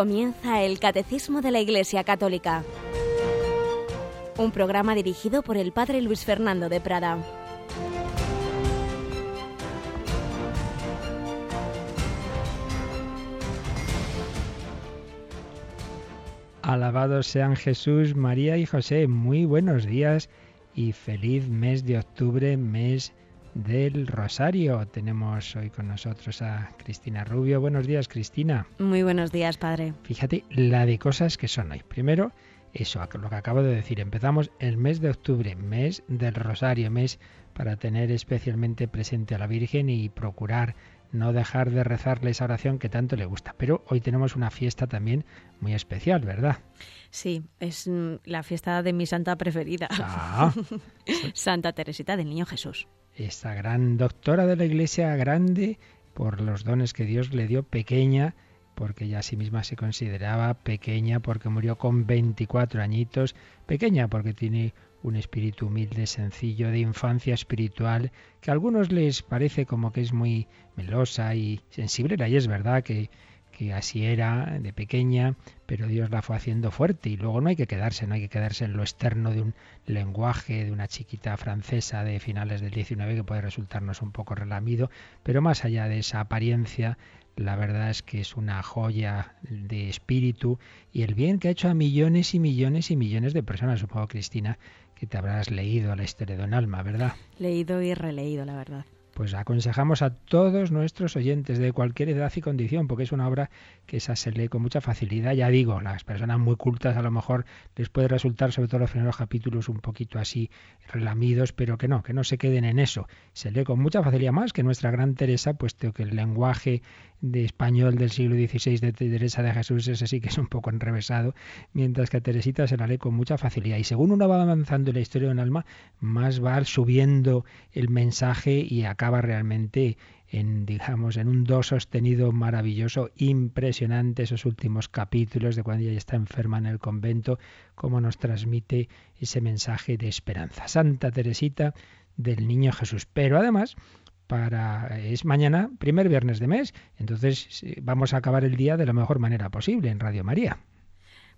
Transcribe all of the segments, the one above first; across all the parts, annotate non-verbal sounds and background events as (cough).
Comienza el Catecismo de la Iglesia Católica, un programa dirigido por el Padre Luis Fernando de Prada. Alabados sean Jesús, María y José. Muy buenos días y feliz mes de octubre, mes del Rosario. Tenemos hoy con nosotros a Cristina Rubio. Buenos días, Cristina. Muy buenos días, padre. Fíjate la de cosas que son hoy. Primero, eso, lo que acabo de decir. Empezamos el mes de octubre, mes del Rosario, mes para tener especialmente presente a la Virgen y procurar no dejar de rezarle esa oración que tanto le gusta. Pero hoy tenemos una fiesta también muy especial, ¿verdad? Sí, es mm, la fiesta de mi santa preferida. Ah. (laughs) santa Teresita del Niño Jesús. Esta gran doctora de la Iglesia grande por los dones que Dios le dio pequeña, porque ella a sí misma se consideraba pequeña porque murió con 24 añitos, pequeña porque tiene un espíritu humilde, sencillo, de infancia espiritual, que a algunos les parece como que es muy melosa y sensible, y es verdad que, que así era de pequeña, pero Dios la fue haciendo fuerte y luego no hay que quedarse, no hay que quedarse en lo externo de un lenguaje de una chiquita francesa de finales del 19 que puede resultarnos un poco relamido, pero más allá de esa apariencia, la verdad es que es una joya de espíritu y el bien que ha hecho a millones y millones y millones de personas, supongo Cristina, que te habrás leído la historia de un alma, ¿verdad? Leído y releído, la verdad pues aconsejamos a todos nuestros oyentes de cualquier edad y condición, porque es una obra que esa se lee con mucha facilidad. Ya digo, las personas muy cultas a lo mejor les puede resultar, sobre todo los primeros capítulos, un poquito así relamidos, pero que no, que no se queden en eso. Se lee con mucha facilidad más que nuestra gran Teresa, puesto que el lenguaje de español del siglo XVI de Teresa de Jesús, ese sí que es un poco enrevesado, mientras que a Teresita se la lee con mucha facilidad. Y según uno va avanzando en la historia de un alma, más va subiendo el mensaje y acaba realmente en digamos en un do sostenido maravilloso, impresionante esos últimos capítulos de cuando ella está enferma en el convento, cómo nos transmite ese mensaje de esperanza. Santa Teresita del Niño Jesús. Pero además para es mañana, primer viernes de mes, entonces vamos a acabar el día de la mejor manera posible en Radio María.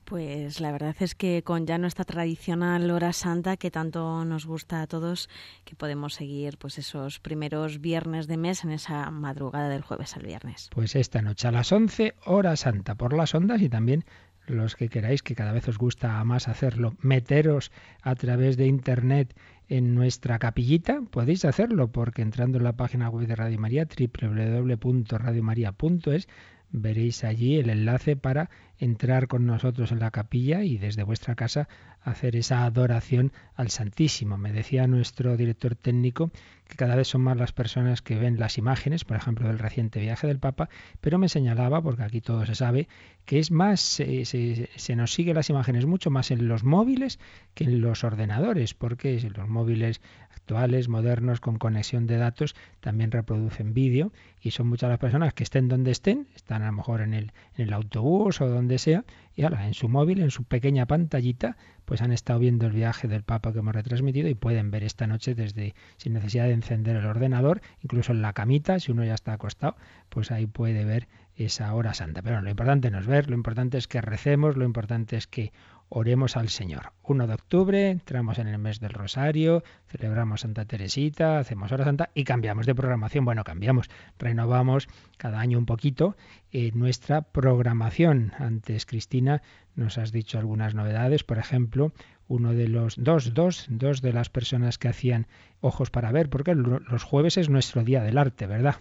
Pues la verdad es que con ya nuestra tradicional hora santa que tanto nos gusta a todos, que podemos seguir pues esos primeros viernes de mes en esa madrugada del jueves al viernes. Pues esta noche a las 11 hora santa por las ondas y también los que queráis que cada vez os gusta más hacerlo, meteros a través de internet en nuestra capillita, podéis hacerlo porque entrando en la página web de Radio María, www.radiomaria.es, veréis allí el enlace para entrar con nosotros en la capilla y desde vuestra casa hacer esa adoración al Santísimo. Me decía nuestro director técnico que cada vez son más las personas que ven las imágenes, por ejemplo, del reciente viaje del Papa, pero me señalaba, porque aquí todo se sabe, que es más, se, nos sigue las imágenes mucho más en los móviles que en los ordenadores, porque los móviles actuales, modernos, con conexión de datos, también reproducen vídeo y son muchas las personas que estén donde estén, están a lo mejor en el, en el autobús o donde sea, y ahora en su móvil, en su pequeña pantallita, pues han estado viendo el viaje del Papa que hemos retransmitido y pueden ver esta noche desde sin necesidad de encender el ordenador, incluso en la camita, si uno ya está acostado, pues ahí puede ver esa hora santa. Pero lo importante no es ver, lo importante es que recemos, lo importante es que oremos al Señor. 1 de octubre, entramos en el mes del Rosario, celebramos Santa Teresita, hacemos hora santa y cambiamos de programación. Bueno, cambiamos, renovamos cada año un poquito eh, nuestra programación. Antes, Cristina, nos has dicho algunas novedades, por ejemplo, uno de los dos, dos, dos de las personas que hacían ojos para ver, porque los jueves es nuestro día del arte, ¿verdad?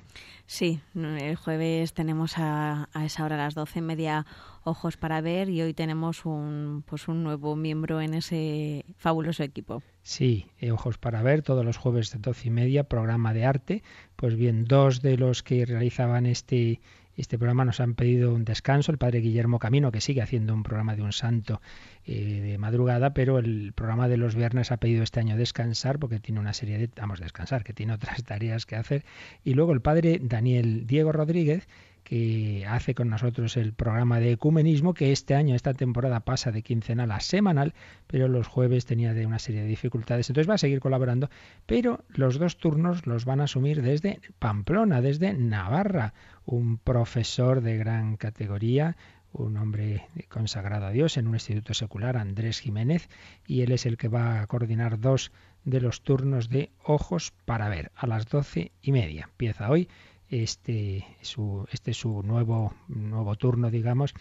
Sí, el jueves tenemos a, a esa hora, a las doce y media, ojos para ver y hoy tenemos un, pues un nuevo miembro en ese fabuloso equipo. Sí, eh, ojos para ver, todos los jueves de doce y media, programa de arte. Pues bien, dos de los que realizaban este este programa nos han pedido un descanso, el padre Guillermo Camino, que sigue haciendo un programa de un santo eh, de madrugada, pero el programa de los viernes ha pedido este año descansar porque tiene una serie de, vamos, descansar, que tiene otras (laughs) tareas que hacer. Y luego el padre Daniel Diego Rodríguez, que hace con nosotros el programa de ecumenismo, que este año, esta temporada pasa de quincenal a semanal, pero los jueves tenía de una serie de dificultades. Entonces va a seguir colaborando, pero los dos turnos los van a asumir desde Pamplona, desde Navarra, un profesor de gran categoría, un hombre consagrado a Dios en un instituto secular, Andrés Jiménez, y él es el que va a coordinar dos de los turnos de Ojos para Ver a las doce y media. Empieza hoy este, su, este es su nuevo, nuevo turno, digamos,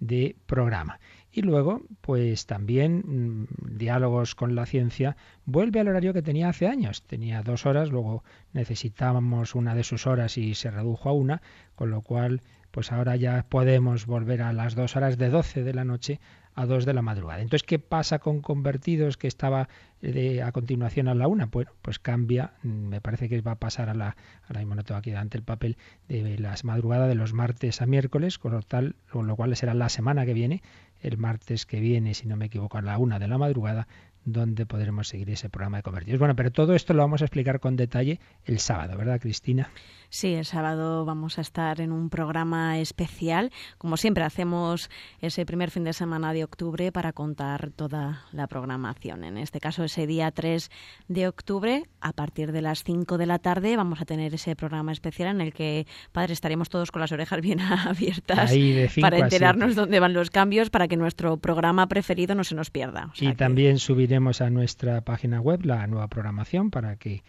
de programa. Y luego, pues también mm, diálogos con la ciencia vuelve al horario que tenía hace años. Tenía dos horas, luego necesitábamos una de sus horas y se redujo a una, con lo cual, pues ahora ya podemos volver a las dos horas de 12 de la noche a dos de la madrugada. Entonces, ¿qué pasa con convertidos que estaba de, a continuación a la una? Bueno, pues cambia, mm, me parece que va a pasar a la, ahora mismo no tengo aquí delante el papel, de las madrugadas de los martes a miércoles, con lo, tal, con lo cual será la semana que viene, el martes que viene, si no me equivoco, a la una de la madrugada, donde podremos seguir ese programa de convertidos. Bueno, pero todo esto lo vamos a explicar con detalle el sábado, ¿verdad, Cristina? Sí, el sábado vamos a estar en un programa especial. Como siempre, hacemos ese primer fin de semana de octubre para contar toda la programación. En este caso, ese día 3 de octubre, a partir de las 5 de la tarde, vamos a tener ese programa especial en el que, padre, estaremos todos con las orejas bien (laughs) abiertas para enterarnos dónde van los cambios, para que nuestro programa preferido no se nos pierda. y también subiremos a nuestra página web la nueva programación para que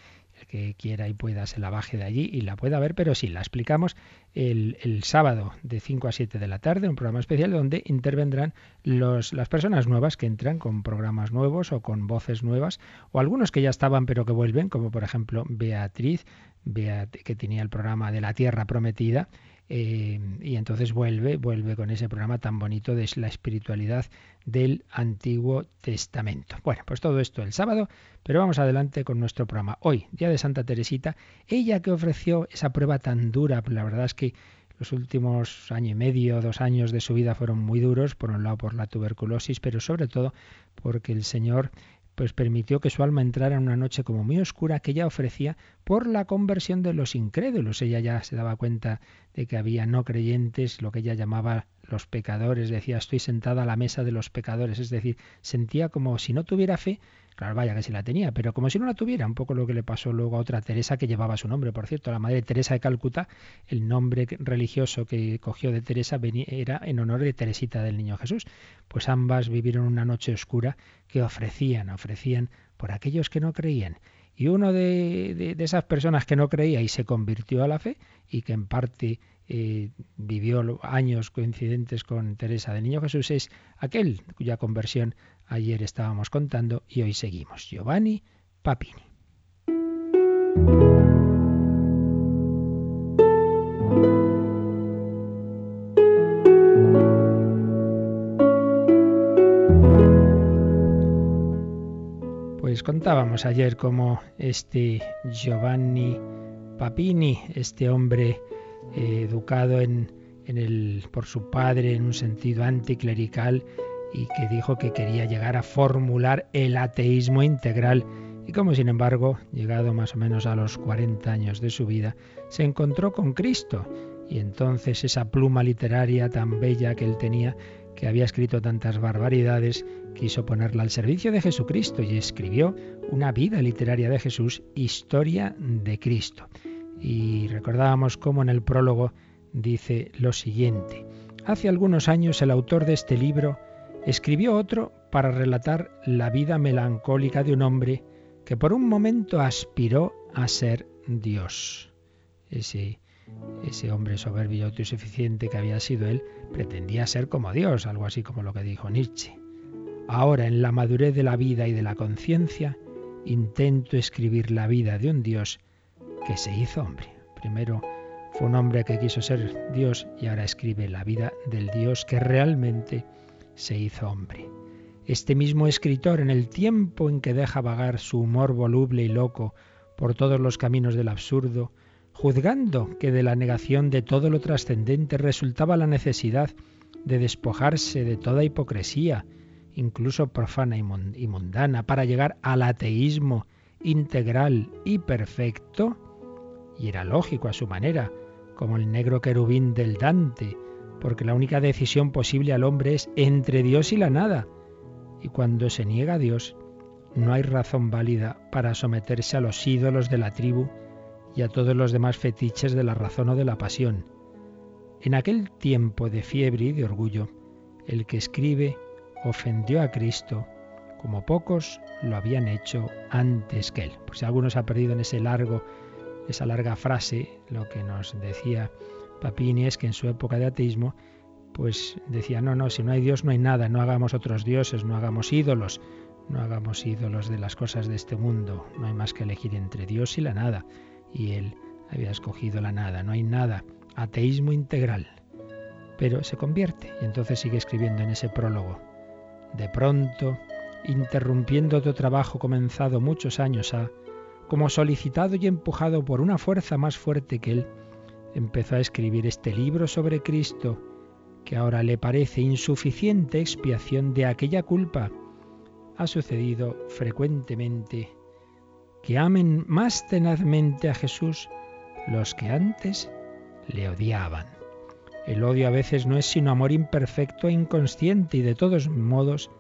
que quiera y pueda se la baje de allí y la pueda ver, pero sí, la explicamos el, el sábado de 5 a 7 de la tarde, un programa especial donde intervendrán los, las personas nuevas que entran con programas nuevos o con voces nuevas, o algunos que ya estaban pero que vuelven, como por ejemplo Beatriz, Beat, que tenía el programa de la Tierra Prometida, eh, y entonces vuelve, vuelve con ese programa tan bonito de la espiritualidad del Antiguo Testamento. Bueno, pues todo esto el sábado, pero vamos adelante con nuestro programa. Hoy, Día de Santa Teresita, ella que ofreció esa prueba tan dura, la verdad es que los últimos año y medio, dos años de su vida fueron muy duros, por un lado por la tuberculosis, pero sobre todo porque el Señor pues permitió que su alma entrara en una noche como muy oscura que ella ofrecía por la conversión de los incrédulos. Ella ya se daba cuenta de que había no creyentes, lo que ella llamaba los pecadores, decía estoy sentada a la mesa de los pecadores, es decir, sentía como si no tuviera fe, Claro, vaya que sí la tenía, pero como si no la tuviera, un poco lo que le pasó luego a otra Teresa que llevaba su nombre, por cierto, la madre Teresa de Calcuta, el nombre religioso que cogió de Teresa era en honor de Teresita del Niño Jesús. Pues ambas vivieron una noche oscura que ofrecían, ofrecían por aquellos que no creían. Y uno de, esas personas que no creía y se convirtió a la fe y que en parte vivió años coincidentes con Teresa del Niño Jesús es aquel cuya conversión Ayer estábamos contando y hoy seguimos. Giovanni Papini. Pues contábamos ayer cómo este Giovanni Papini, este hombre educado en, por su padre en un sentido anticlerical, y que dijo que quería llegar a formular el ateísmo integral y como sin embargo, llegado más o menos a los 40 años de su vida, se encontró con Cristo y entonces esa pluma literaria tan bella que él tenía, que había escrito tantas barbaridades, quiso ponerla al servicio de Jesucristo y escribió una vida literaria de Jesús, Historia de Cristo. Y recordábamos cómo en el prólogo dice lo siguiente. Hace algunos años el autor de este libro Escribió otro para relatar la vida melancólica de un hombre que por un momento aspiró a ser Dios. Ese, ese hombre soberbio y autosuficiente que había sido él pretendía ser como Dios, algo así como lo que dijo Nietzsche. Ahora, en la madurez de la vida y de la conciencia, intento escribir la vida de un Dios que se hizo hombre. Primero fue un hombre que quiso ser Dios y ahora escribe la vida del Dios que realmente se hizo hombre. Este mismo escritor, en el tiempo en que deja vagar su humor voluble y loco por todos los caminos del absurdo, juzgando que de la negación de todo lo trascendente resultaba la necesidad de despojarse de toda hipocresía, incluso profana y mundana, para llegar al ateísmo integral y perfecto, y era lógico a su manera, como el negro querubín del Dante, porque la única decisión posible al hombre es entre Dios y la nada. Y cuando se niega a Dios, no hay razón válida para someterse a los ídolos de la tribu y a todos los demás fetiches de la razón o de la pasión. En aquel tiempo de fiebre y de orgullo, el que escribe ofendió a Cristo como pocos lo habían hecho antes que él. Por si alguno se ha perdido en ese largo, esa larga frase, lo que nos decía Papini es que en su época de ateísmo, pues decía, no, no, si no hay Dios no hay nada, no hagamos otros dioses, no hagamos ídolos, no hagamos ídolos de las cosas de este mundo, no hay más que elegir entre Dios y la nada. Y él había escogido la nada, no hay nada, ateísmo integral. Pero se convierte y entonces sigue escribiendo en ese prólogo. De pronto, interrumpiendo tu trabajo comenzado muchos años ha, como solicitado y empujado por una fuerza más fuerte que él, empezó a escribir este libro sobre Cristo, que ahora le parece insuficiente expiación de aquella culpa. Ha sucedido frecuentemente que amen más tenazmente a Jesús los que antes le odiaban. El odio a veces no es sino amor imperfecto e inconsciente y de todos modos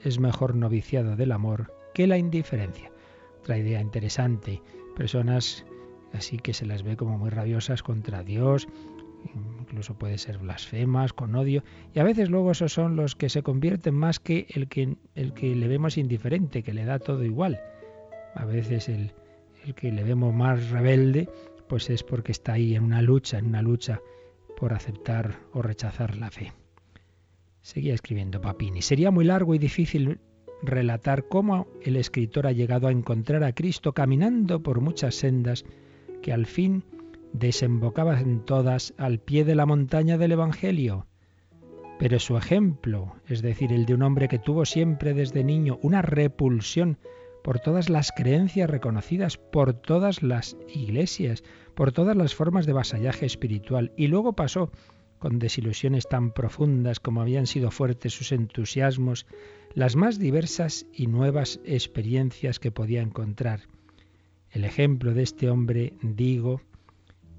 es mejor noviciado del amor que la indiferencia. Otra idea interesante, personas así que se las ve como muy rabiosas contra Dios, incluso puede ser blasfemas, con odio, y a veces luego esos son los que se convierten más que el que, el que le vemos indiferente, que le da todo igual. A veces el, el que le vemos más rebelde, pues es porque está ahí en una lucha, en una lucha por aceptar o rechazar la fe. Seguía escribiendo Papini. Sería muy largo y difícil relatar cómo el escritor ha llegado a encontrar a Cristo caminando por muchas sendas que al fin desembocaban todas al pie de la montaña del Evangelio. Pero su ejemplo, es decir, el de un hombre que tuvo siempre desde niño una repulsión por todas las creencias reconocidas, por todas las iglesias, por todas las formas de vasallaje espiritual, y luego pasó con desilusiones tan profundas como habían sido fuertes sus entusiasmos, las más diversas y nuevas experiencias que podía encontrar. El ejemplo de este hombre, digo,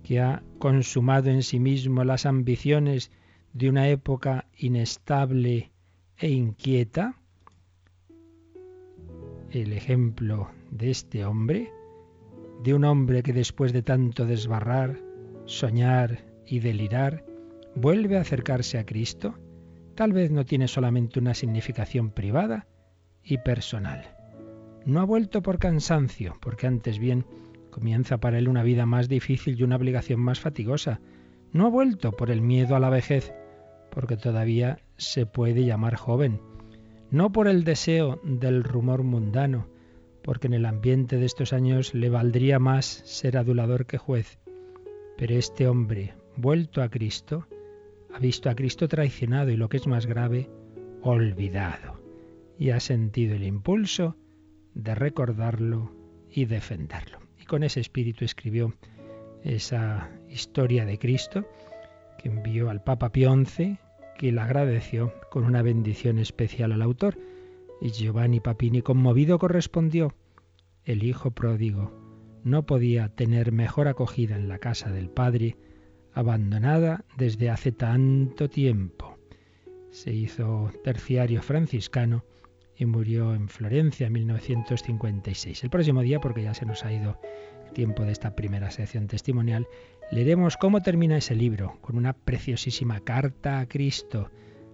que ha consumado en sí mismo las ambiciones de una época inestable e inquieta, el ejemplo de este hombre, de un hombre que después de tanto desbarrar, soñar y delirar, vuelve a acercarse a Cristo, tal vez no tiene solamente una significación privada y personal. No ha vuelto por cansancio, porque antes bien comienza para él una vida más difícil y una obligación más fatigosa. No ha vuelto por el miedo a la vejez, porque todavía se puede llamar joven. No por el deseo del rumor mundano, porque en el ambiente de estos años le valdría más ser adulador que juez. Pero este hombre, vuelto a Cristo, ha visto a Cristo traicionado y lo que es más grave, olvidado. Y ha sentido el impulso de recordarlo y defenderlo. Y con ese espíritu escribió esa historia de Cristo que envió al Papa Pío XI, que le agradeció con una bendición especial al autor. Y Giovanni Papini, conmovido, correspondió, el Hijo pródigo no podía tener mejor acogida en la casa del Padre abandonada desde hace tanto tiempo. Se hizo terciario franciscano y murió en Florencia en 1956. El próximo día, porque ya se nos ha ido el tiempo de esta primera sección testimonial, leeremos cómo termina ese libro, con una preciosísima carta a Cristo,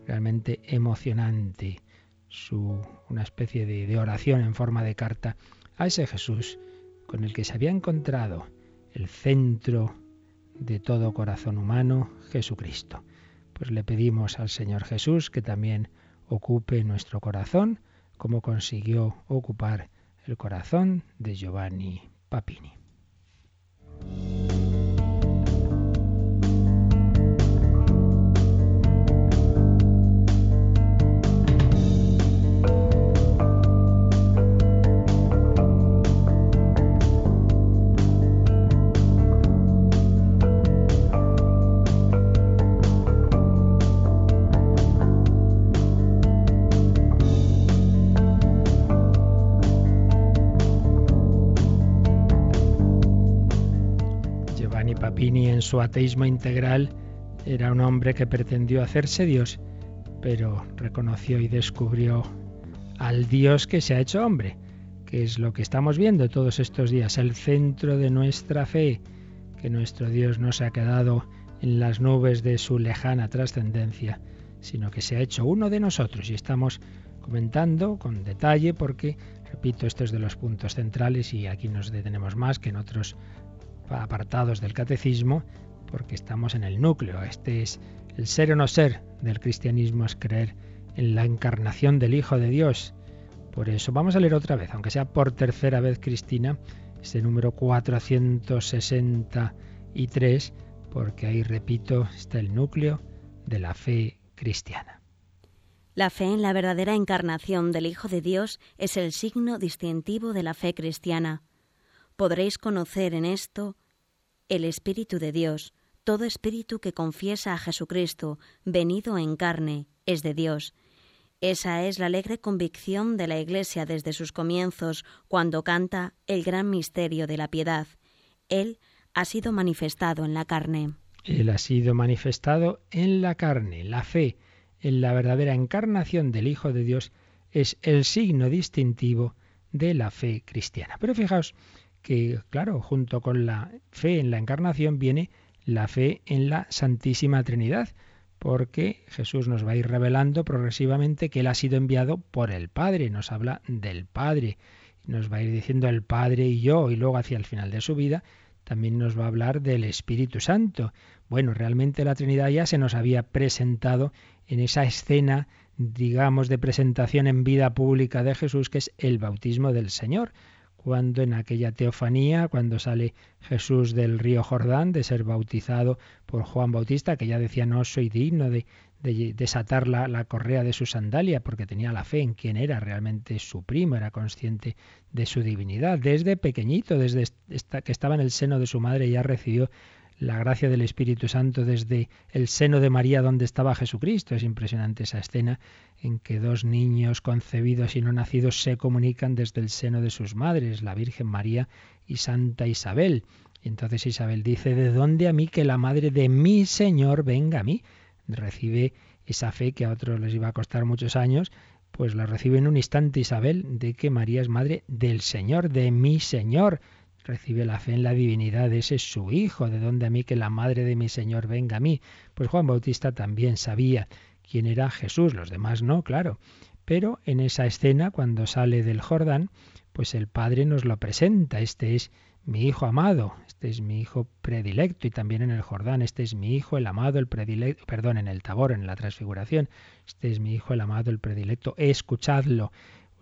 realmente emocionante, su, una especie de, de oración en forma de carta a ese Jesús con el que se había encontrado el centro de todo corazón humano, Jesucristo. Pues le pedimos al Señor Jesús que también ocupe nuestro corazón, como consiguió ocupar el corazón de Giovanni Papini. Su ateísmo integral era un hombre que pretendió hacerse Dios, pero reconoció y descubrió al Dios que se ha hecho hombre, que es lo que estamos viendo todos estos días, el centro de nuestra fe, que nuestro Dios no se ha quedado en las nubes de su lejana trascendencia, sino que se ha hecho uno de nosotros. Y estamos comentando con detalle porque, repito, esto es de los puntos centrales y aquí nos detenemos más que en otros apartados del catecismo porque estamos en el núcleo. Este es el ser o no ser del cristianismo, es creer en la encarnación del Hijo de Dios. Por eso vamos a leer otra vez, aunque sea por tercera vez, Cristina, este número 463, porque ahí, repito, está el núcleo de la fe cristiana. La fe en la verdadera encarnación del Hijo de Dios es el signo distintivo de la fe cristiana. Podréis conocer en esto el Espíritu de Dios. Todo espíritu que confiesa a Jesucristo, venido en carne, es de Dios. Esa es la alegre convicción de la Iglesia desde sus comienzos, cuando canta el gran misterio de la piedad. Él ha sido manifestado en la carne. Él ha sido manifestado en la carne. La fe en la verdadera encarnación del Hijo de Dios es el signo distintivo de la fe cristiana. Pero fijaos que, claro, junto con la fe en la encarnación viene la fe en la Santísima Trinidad, porque Jesús nos va a ir revelando progresivamente que Él ha sido enviado por el Padre, nos habla del Padre, nos va a ir diciendo el Padre y yo, y luego hacia el final de su vida también nos va a hablar del Espíritu Santo. Bueno, realmente la Trinidad ya se nos había presentado en esa escena, digamos, de presentación en vida pública de Jesús, que es el bautismo del Señor cuando en aquella teofanía, cuando sale Jesús del río Jordán de ser bautizado por Juan Bautista, que ya decía no soy digno de, desatar la, correa de su sandalia, porque tenía la fe en quien era realmente su primo, era consciente de su divinidad. Desde pequeñito, desde que estaba en el seno de su madre, ya recibió la gracia del Espíritu Santo desde el seno de María donde estaba Jesucristo. Es impresionante esa escena en que dos niños concebidos y no nacidos se comunican desde el seno de sus madres, la Virgen María y Santa Isabel. Y entonces Isabel dice, ¿de dónde a mí que la madre de mi Señor venga a mí? Recibe esa fe que a otros les iba a costar muchos años, pues la recibe en un instante Isabel de que María es madre del Señor, de mi Señor recibe la fe en la divinidad de ese su hijo, de donde a mí que la madre de mi Señor venga a mí. Pues Juan Bautista también sabía quién era Jesús, los demás no, claro. Pero en esa escena, cuando sale del Jordán, pues el Padre nos lo presenta, este es mi hijo amado, este es mi hijo predilecto, y también en el Jordán, este es mi hijo el amado, el predilecto, perdón, en el Tabor, en la transfiguración, este es mi hijo el amado, el predilecto, escuchadlo.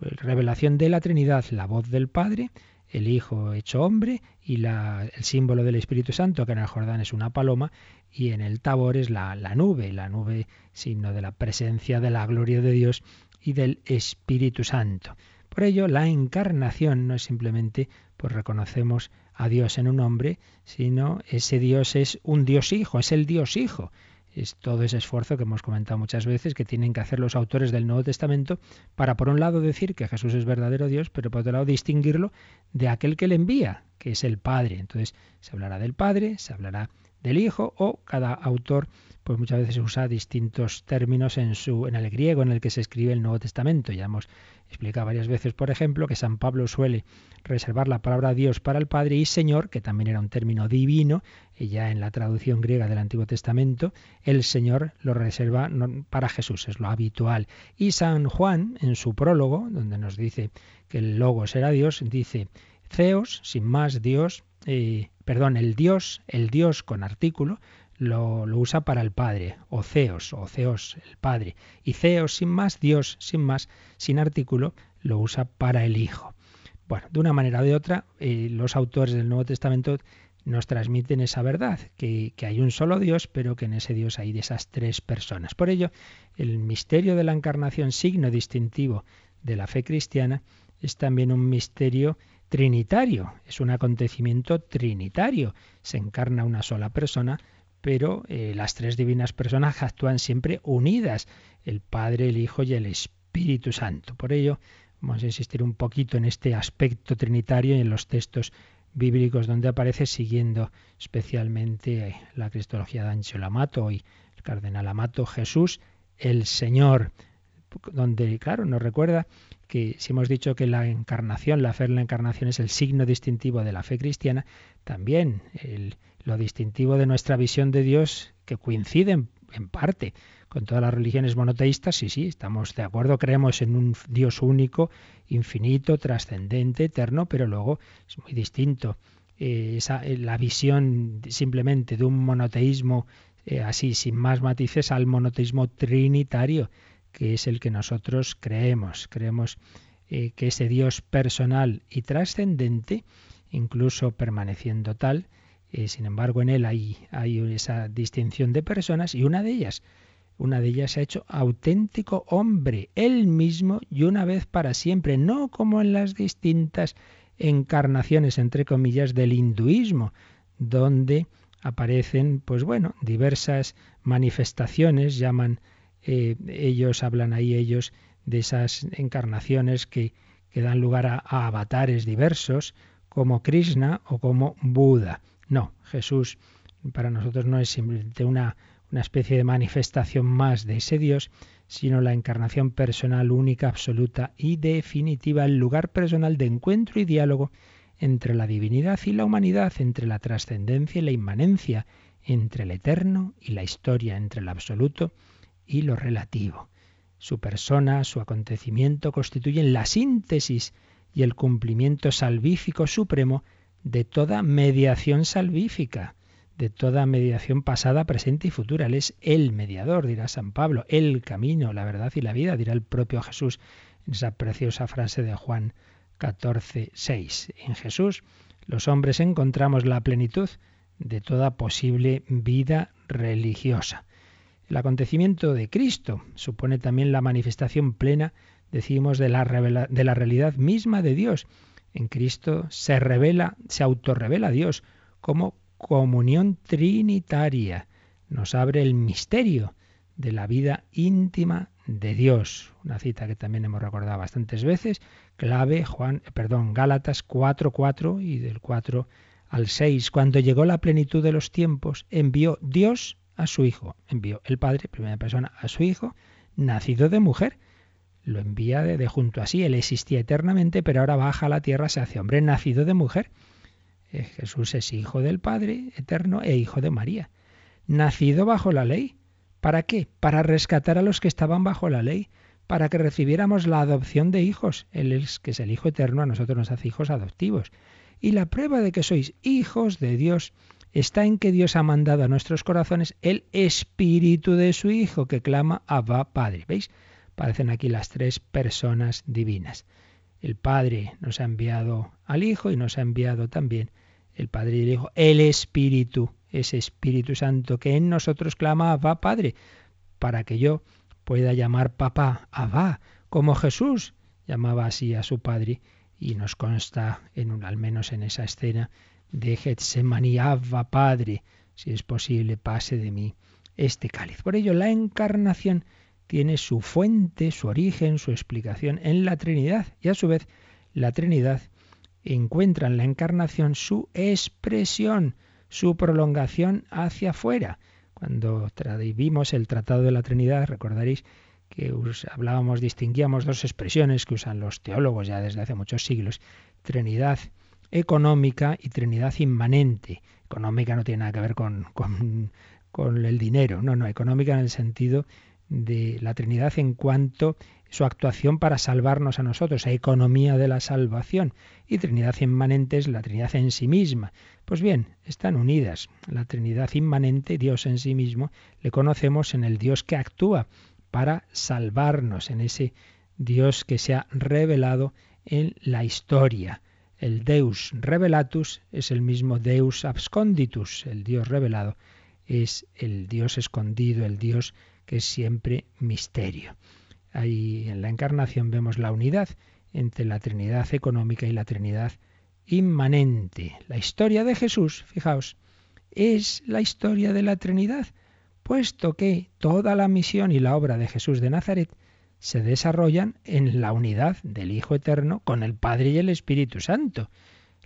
Revelación de la Trinidad, la voz del Padre, el Hijo hecho hombre y la, el símbolo del Espíritu Santo, que en el Jordán es una paloma, y en el Tabor es la, la nube, la nube signo de la presencia de la gloria de Dios y del Espíritu Santo. Por ello, la encarnación no es simplemente, pues reconocemos a Dios en un hombre, sino ese Dios es un Dios hijo, es el Dios hijo es todo ese esfuerzo que hemos comentado muchas veces que tienen que hacer los autores del Nuevo Testamento para, por un lado, decir que Jesús es verdadero Dios, pero por otro lado, distinguirlo de aquel que le envía, que es el Padre. Entonces, se hablará del Padre, se hablará del Hijo, o cada autor pues muchas veces usa distintos términos en su en el griego en el que se escribe el Nuevo Testamento. Ya hemos explicado varias veces, por ejemplo, que San Pablo suele reservar la palabra Dios para el Padre y Señor, que también era un término divino, y ya en la traducción griega del Antiguo Testamento, el Señor lo reserva para Jesús, es lo habitual. Y San Juan, en su prólogo, donde nos dice que el Logos era Dios, dice, Ceos, sin más Dios, eh, perdón, el Dios, el Dios con artículo, lo, usa para el Padre, o Ceos, o Ceos, el Padre. Y Ceos, sin más, Dios, sin más, sin artículo, lo usa para el Hijo. Bueno, de una manera o de otra, eh, los autores del Nuevo Testamento nos transmiten esa verdad, que, que, hay un solo Dios, pero que en ese Dios hay de esas tres personas. Por ello, el misterio de la encarnación, signo distintivo de la fe cristiana, es también un misterio trinitario, es un acontecimiento trinitario. Se encarna una sola persona, pero eh, las tres divinas personas actúan siempre unidas, el Padre, el Hijo y el Espíritu Santo. Por ello, vamos a insistir un poquito en este aspecto trinitario y en los textos bíblicos donde aparece, siguiendo especialmente la cristología de Ancho Amato y el cardenal Amato, Jesús, el Señor. donde, claro, nos recuerda que si hemos dicho que la encarnación, la fe en la encarnación es el signo distintivo de la fe cristiana, también lo distintivo de nuestra visión de Dios, que coincide en parte con todas las religiones monoteístas, sí, sí, estamos de acuerdo, creemos en un Dios único, infinito, trascendente, eterno, pero luego es muy distinto. Eh, esa, eh, la visión simplemente de un monoteísmo eh, así, sin más matices, al monoteísmo trinitario, que es el que nosotros creemos. Creemos que ese Dios personal y trascendente, incluso permaneciendo tal, sin embargo en él hay, hay esa distinción de personas y una de ellas una de ellas se ha hecho auténtico hombre, él mismo y una vez para siempre, no como en las distintas encarnaciones, entre comillas, del hinduismo, donde aparecen, pues bueno, diversas manifestaciones, llaman, eh, ellos hablan ahí ellos de esas encarnaciones que, que dan lugar a avatares diversos, como Krishna o como Buda. No, Jesús para nosotros no es simplemente una una especie de manifestación más de ese Dios, sino la encarnación personal única, absoluta y definitiva, el lugar personal de encuentro y diálogo entre la divinidad y la humanidad, entre la trascendencia y la inmanencia, entre el eterno y la historia, entre el absoluto y lo relativo. Su persona, su acontecimiento constituyen la síntesis y el cumplimiento salvífico supremo de toda mediación salvífica de toda mediación pasada, presente y futura. Él es el mediador, dirá San Pablo, el camino, la verdad y la vida, dirá el propio Jesús en esa preciosa frase de Juan 14, 6. En Jesús los hombres encontramos la plenitud de toda posible vida religiosa. El acontecimiento de Cristo supone también la manifestación plena, decimos, de la, de la realidad misma de Dios. En Cristo se revela, se autorrevela Dios como comunión trinitaria. Nos abre el misterio de la vida íntima de Dios. Una cita que también hemos recordado bastantes veces, clave Juan, perdón, Gálatas 4:4 y del 4 al 6. Cuando llegó la plenitud de los tiempos, envió Dios a su hijo, envió el Padre, primera persona, a su hijo, nacido de mujer. Lo envía de, junto a sí, él existía eternamente, pero ahora baja a la tierra, se hace hombre, nacido de mujer. Eh, Jesús es hijo del Padre eterno e hijo de María, nacido bajo la ley. ¿Para qué? Para rescatar a los que estaban bajo la ley, para que recibiéramos la adopción de hijos. Él es que es el Hijo eterno, a nosotros nos hace hijos adoptivos. Y la prueba de que sois hijos de Dios está en que Dios ha mandado a nuestros corazones el espíritu de su Hijo que clama Abba Padre. ¿Veis? Parecen aquí las tres personas divinas. El Padre nos ha enviado al Hijo y nos ha enviado también el Padre y el Hijo, el Espíritu, ese Espíritu Santo que en nosotros clama Abba Padre, para que yo pueda llamar papá Abba, como Jesús llamaba así a su Padre, y nos consta, en al menos en esa escena, de Getsemaní, Abba Padre, si es posible, pase de mí este cáliz. Por ello, la encarnación tiene su fuente, su origen, su explicación en la Trinidad, y a su vez la Trinidad encuentra en la encarnación su expresión, su prolongación hacia afuera. Cuando vimos el Tratado de la Trinidad, recordaréis que hablábamos, distinguíamos dos expresiones que usan los teólogos ya desde hace muchos siglos, Trinidad económica y Trinidad inmanente. Económica no tiene nada que ver con, con, con el dinero, no, no, económica en el sentido de la Trinidad en cuanto su actuación para salvarnos a nosotros, a economía de la salvación. Y Trinidad inmanente es la Trinidad en sí misma. Pues bien, están unidas. La Trinidad inmanente, Dios en sí mismo, le conocemos en el Dios que actúa para salvarnos, en ese Dios que se ha revelado en la historia. El Deus revelatus es el mismo Deus absconditus, el Dios revelado es el Dios escondido, el Dios que es siempre misterio. Ahí en la encarnación vemos la unidad entre la Trinidad económica y la Trinidad inmanente. La historia de Jesús, fijaos, es la historia de la Trinidad, puesto que toda la misión y la obra de Jesús de Nazaret se desarrollan en la unidad del Hijo Eterno con el Padre y el Espíritu Santo.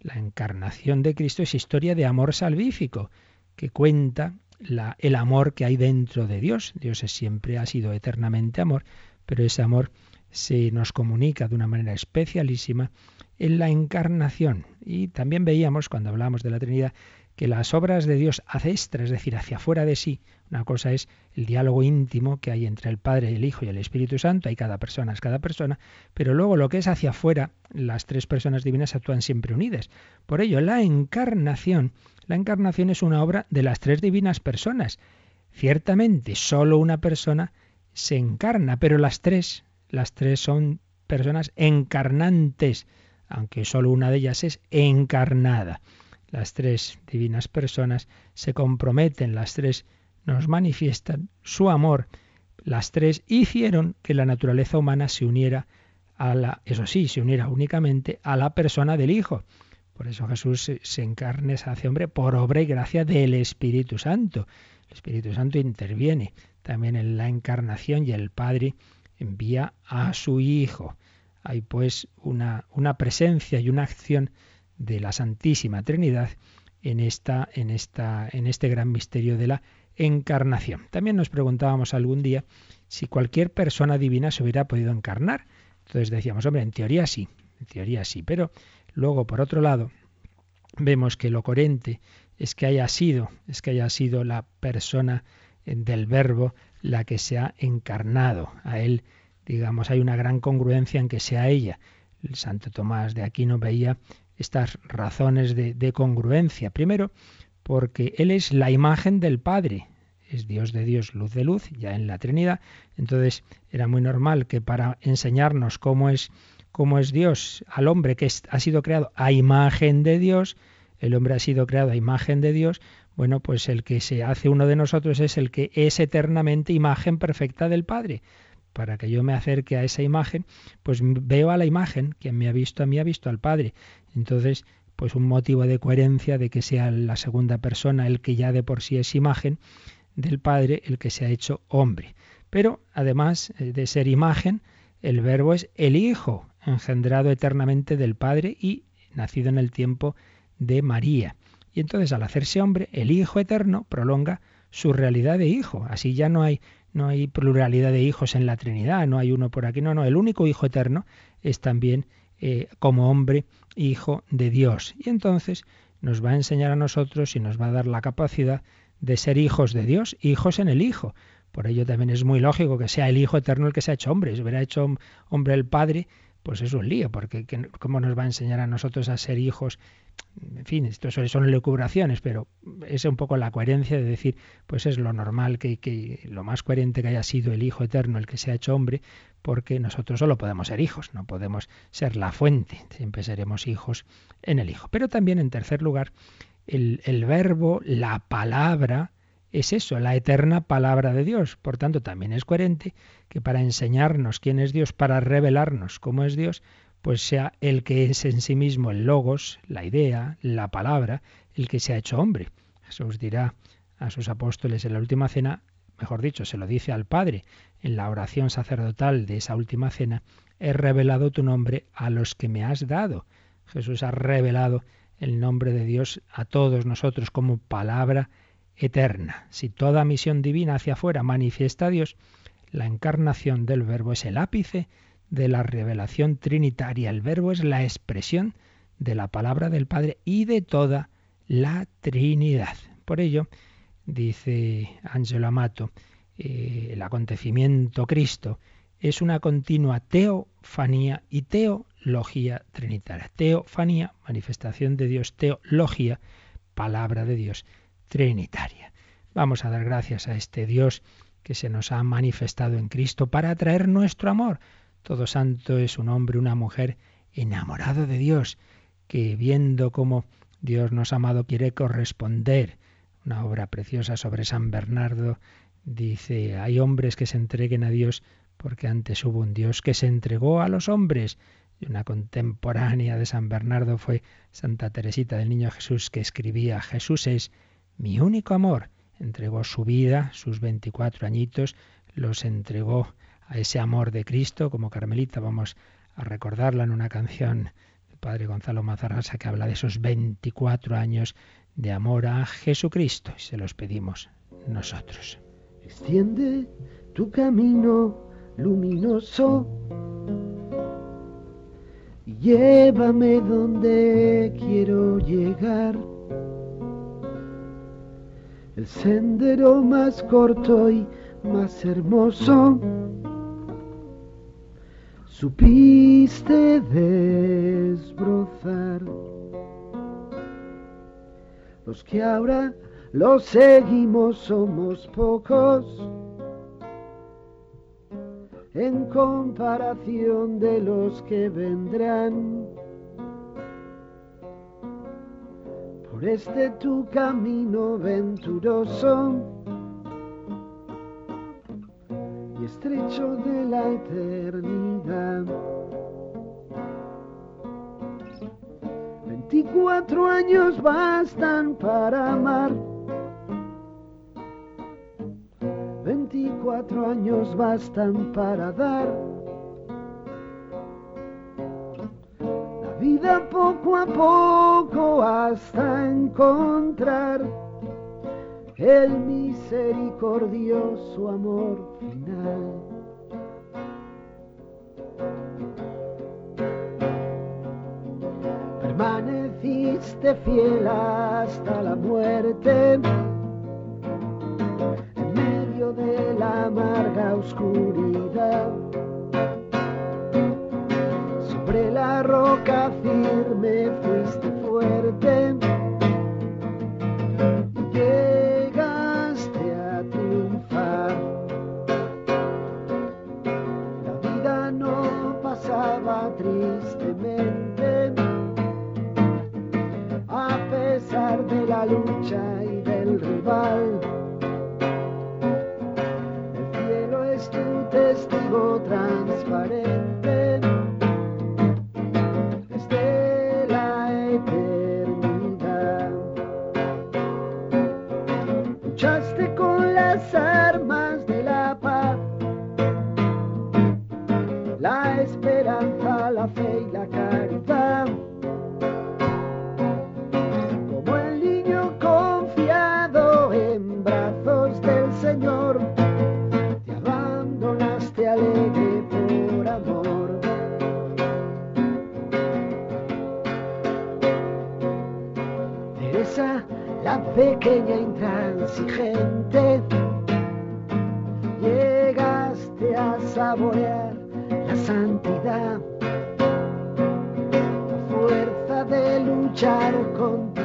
La encarnación de Cristo es historia de amor salvífico, que cuenta el amor que hay dentro de Dios. Dios es siempre ha sido eternamente amor, pero ese amor se nos comunica de una manera especialísima en la encarnación. Y también veíamos, cuando hablamos de la Trinidad, que las obras de Dios extra, es decir, hacia afuera de sí, una cosa es el diálogo íntimo que hay entre el Padre, el Hijo y el Espíritu Santo, hay cada persona es cada persona, pero luego lo que es hacia afuera, las tres personas divinas actúan siempre unidas. Por ello, la encarnación, la encarnación es una obra de las tres divinas personas. Ciertamente, solo una persona se encarna, pero las tres, las tres son personas encarnantes, aunque solo una de ellas es encarnada las tres divinas personas se comprometen, las tres nos manifiestan su amor, las tres hicieron que la naturaleza humana se uniera a la, eso sí, se uniera únicamente a la persona del Hijo. Por eso Jesús se encarne, se hace hombre por obra y gracia del Espíritu Santo. El Espíritu Santo interviene también en la encarnación y el Padre envía a su Hijo. Hay pues una, una presencia y una acción de la Santísima Trinidad en, esta, en, esta, en este gran misterio de la encarnación. También nos preguntábamos algún día si cualquier persona divina se hubiera podido encarnar. Entonces decíamos, hombre, en teoría sí, en teoría sí, pero luego, por otro lado, vemos que lo coherente es que haya sido, es que haya sido la persona del verbo la que se ha encarnado. A él, digamos, hay una gran congruencia en que sea ella. El santo Tomás de Aquino veía estas razones de, congruencia. Primero, porque Él es la imagen del Padre, es Dios de Dios, luz de luz, ya en la Trinidad. Entonces era muy normal que para enseñarnos cómo es, cómo es Dios al hombre que ha sido creado a imagen de Dios, el hombre ha sido creado a imagen de Dios, bueno, pues el que se hace uno de nosotros es el que es eternamente imagen perfecta del Padre para que yo me acerque a esa imagen, pues veo a la imagen, quien me ha visto a mí ha visto al Padre. Entonces, pues un motivo de coherencia de que sea la segunda persona el que ya de por sí es imagen del Padre, el que se ha hecho hombre. Pero además eh, de ser imagen, el verbo es el Hijo, engendrado eternamente del Padre y nacido en el tiempo de María. Y entonces al hacerse hombre, el Hijo eterno prolonga su realidad de hijo. Así ya no hay no hay pluralidad de hijos en la Trinidad, no hay uno por aquí, no, no, el único Hijo eterno es también eh, como hombre Hijo de Dios. Y entonces nos va a enseñar a nosotros y nos va a dar la capacidad de ser hijos de Dios, hijos en el Hijo. Por ello también es muy lógico que sea el Hijo eterno el que se ha hecho hombre. Si hubiera hecho hombre el Padre, pues es un lío, porque ¿cómo nos va a enseñar a nosotros a ser hijos? En fin, esto son lecubraciones, pero es un poco la coherencia de decir, pues es lo normal, que, que lo más coherente que haya sido el Hijo Eterno, el que se ha hecho hombre, porque nosotros solo podemos ser hijos, no podemos ser la fuente, siempre seremos hijos en el Hijo. Pero también, en tercer lugar, el verbo, la palabra, es eso, la eterna palabra de Dios. Por tanto, también es coherente que para enseñarnos quién es Dios, para revelarnos cómo es Dios, pues sea el que es en sí mismo el logos, la idea, la palabra, el que se ha hecho hombre. Jesús dirá a sus apóstoles en la última cena, mejor dicho, se lo dice al Padre en la oración sacerdotal de esa última cena, he revelado tu nombre a los que me has dado. Jesús ha revelado el nombre de Dios a todos nosotros como palabra eterna. Si toda misión divina hacia afuera manifiesta a Dios, la encarnación del Verbo es el ápice de la revelación trinitaria. El Verbo es la expresión de la palabra del Padre y de toda la Trinidad. Por ello, dice Angelo Amato, eh, el acontecimiento Cristo es una continua teofanía y teología trinitaria. Teofanía, manifestación de Dios, teología, palabra de Dios trinitaria. Vamos a dar gracias a este Dios que se nos ha manifestado en Cristo para atraer nuestro amor. Todo santo es un hombre, una mujer enamorado de Dios, que viendo cómo Dios nos ha amado quiere corresponder. Una obra preciosa sobre San Bernardo dice, hay hombres que se entreguen a Dios porque antes hubo un Dios que se entregó a los hombres. Y una contemporánea de San Bernardo fue Santa Teresita del Niño Jesús que escribía, Jesús es mi único amor. Entregó su vida, sus 24 añitos, los entregó a ese amor de Cristo. Como Carmelita vamos a recordarla en una canción del Padre Gonzalo Mazarrasa que habla de esos 24 años de amor a Jesucristo. Y se los pedimos nosotros. Extiende tu camino luminoso. Llévame donde quiero llegar. El sendero más corto y más hermoso. Supiste desbrozar. Los que ahora los seguimos somos pocos en comparación de los que vendrán. Por este tu camino venturoso y estrecho de la eternidad. Veinticuatro años bastan para amar Veinticuatro años bastan para dar. Vida poco a poco hasta encontrar el misericordioso amor final. Permaneciste fiel hasta la muerte de la amarga oscuridad. Sobre la roca firme fuiste fuerte. Llegaste a triunfar. La vida no pasaba tristemente. A pesar de la lucha y del rival. transparente pequeña intransigente, llegaste a saborear la santidad, la fuerza de luchar continuamente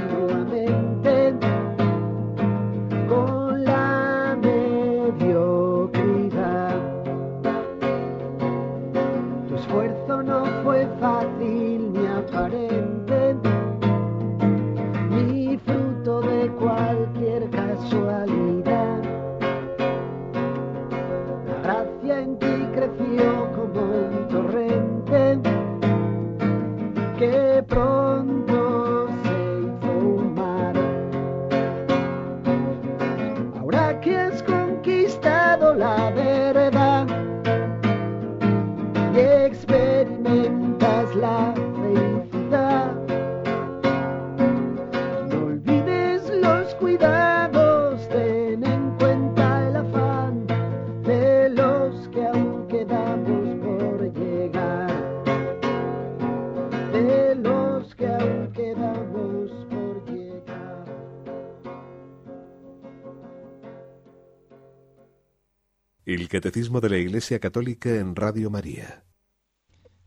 Catecismo de la Iglesia Católica en Radio María.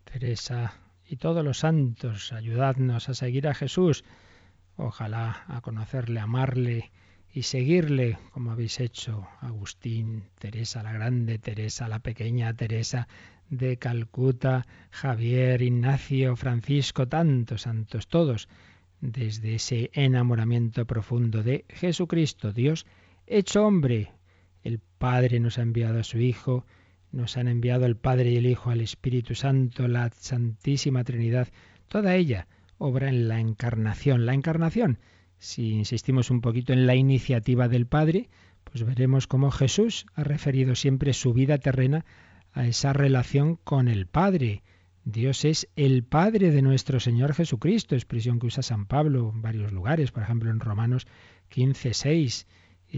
Teresa y todos los santos, ayudadnos a seguir a Jesús. Ojalá a conocerle, amarle y seguirle como habéis hecho Agustín, Teresa la Grande, Teresa la Pequeña, Teresa de Calcuta, Javier, Ignacio, Francisco, tantos santos, todos, desde ese enamoramiento profundo de Jesucristo, Dios hecho hombre, Padre nos ha enviado a su Hijo, nos han enviado el Padre y el Hijo al Espíritu Santo, la Santísima Trinidad, toda ella obra en la encarnación. La encarnación, si insistimos un poquito en la iniciativa del Padre, pues veremos cómo Jesús ha referido siempre su vida terrena a esa relación con el Padre. Dios es el Padre de nuestro Señor Jesucristo, expresión que usa San Pablo en varios lugares, por ejemplo en Romanos 15, 6